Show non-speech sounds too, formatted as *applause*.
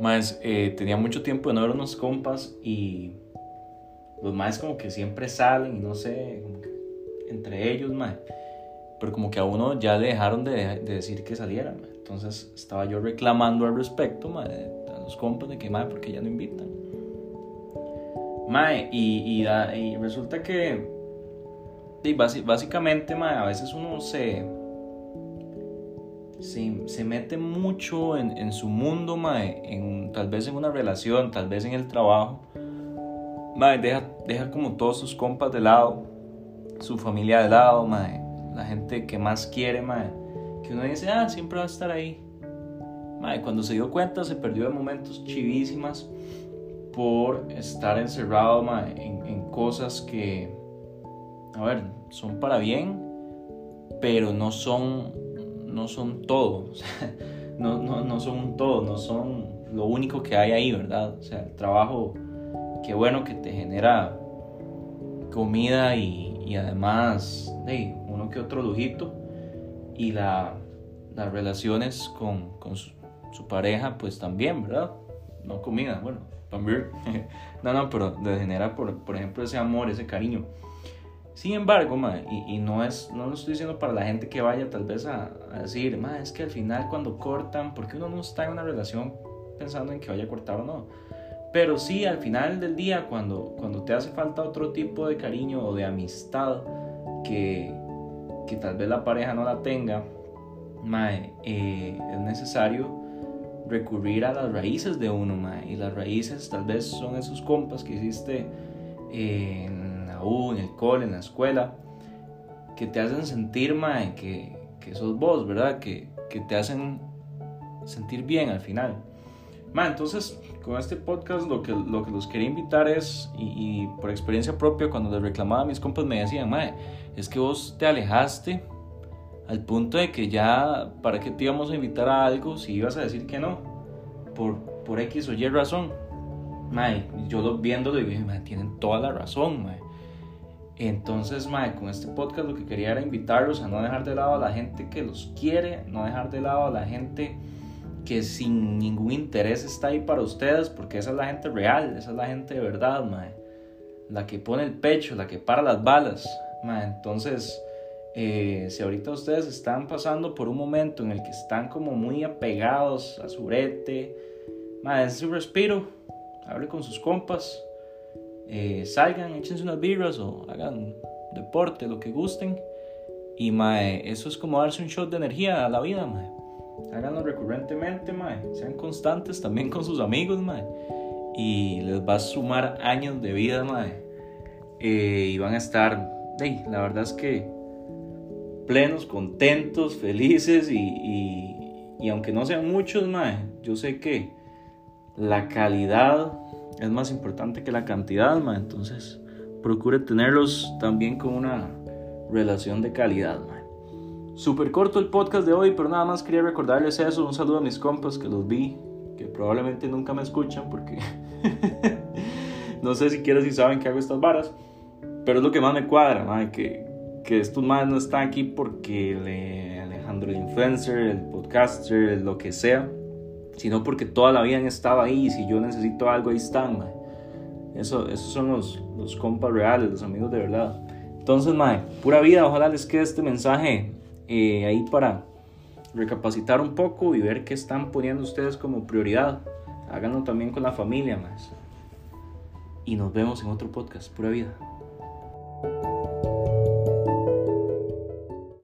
Más, eh, tenía mucho tiempo de no ver unos compas y los más como que siempre salen y no sé, entre ellos, más. Pero como que a uno ya le dejaron de, decir que saliera, Entonces estaba yo reclamando al respecto, ma, a los compas de que, ma, porque ya no invitan. Mae, y, y, resulta que y básicamente, mae, a veces uno se, se, mete mucho en, su mundo, mae, tal vez en una relación, tal vez en el trabajo. Mae, deja, deja como todos sus compas de lado, su familia de lado, mae, la gente que más quiere, mae, que uno dice, ah, siempre va a estar ahí. Mae, cuando se dio cuenta se perdió de momentos chivísimas por estar encerrado en, cosas que, a ver, son para bien, pero no son, no son todo. *laughs* no, no, no son un todo, no son lo único que hay ahí, ¿verdad? O sea, el trabajo, qué bueno que te genera comida y, además hey, uno que otro lujito y la, las relaciones con, con su, pareja pues también, ¿verdad? No comida, bueno, también. *laughs* no, no, pero de genera, por, por ejemplo, ese amor, ese cariño. Sin embargo, ma, y, y, no, es, no lo estoy diciendo para la gente que vaya tal vez a, a decir, ma, es que al final cuando cortan, porque uno no está en una relación pensando en que vaya a cortar o no. Pero sí, al final del día, cuando, cuando te hace falta otro tipo de cariño o de amistad que, que tal vez la pareja no la tenga, ma, eh, es necesario recurrir a las raíces de uno, Y las raíces tal vez son esos compas que hiciste en U, en el cole, en la escuela, que te hacen sentir, mae, que, que sos vos, ¿verdad? Que, que te hacen sentir bien al final. Ma, entonces, con este podcast lo que, lo que los quería invitar es, y, por experiencia propia, cuando les reclamaba a mis compas me decían, mae, es que vos te alejaste al punto de que ya, ¿para qué te íbamos a invitar a algo si ibas a decir que no? Por, por X o Y razón. Mae, yo lo, viéndolo digo, mae, tienen toda la razón, mae. Entonces, mae, con este podcast lo que quería era invitarlos a no dejar de lado a la gente que los quiere, no dejar de lado a la gente que sin ningún interés está ahí para ustedes, porque esa es la gente real, esa es la gente de verdad, mae. La que pone el pecho, la que para las balas, mae. Entonces, eh, si ahorita ustedes están pasando por un momento en el que están como muy apegados a su brete, madre, su respiro, hable con sus compas, eh, salgan, échense unas birras o hagan deporte, lo que gusten. Y mae, eso es como darse un shot de energía a la vida, mae. Háganlo recurrentemente, mae. Sean constantes también con sus amigos, mae. Y les va a sumar años de vida, mae. Eh, y van a estar, hey, la verdad es que plenos, contentos, felices y, y, aunque no sean muchos, mae, yo sé que la calidad es más importante que la cantidad, mae, entonces procure tenerlos también con una relación de calidad, mae. Super corto el podcast de hoy, pero nada más quería recordarles eso. Un saludo a mis compas que los vi, que probablemente nunca me escuchan porque *laughs* no sé siquiera si saben que hago estas varas, pero es lo que más me cuadra, mae, que, que estos más no están aquí porque le, Alejandro el influencer, el podcaster, lo que sea, sino porque toda la vida han estado ahí si yo necesito algo ahí están, Eso, esos son los, los compas reales, los amigos de verdad. Entonces, mae, pura vida, ojalá les quede este mensaje eh, ahí para recapacitar un poco y ver qué están poniendo ustedes como prioridad. Háganlo también con la familia, más. Y nos vemos en otro podcast, pura vida.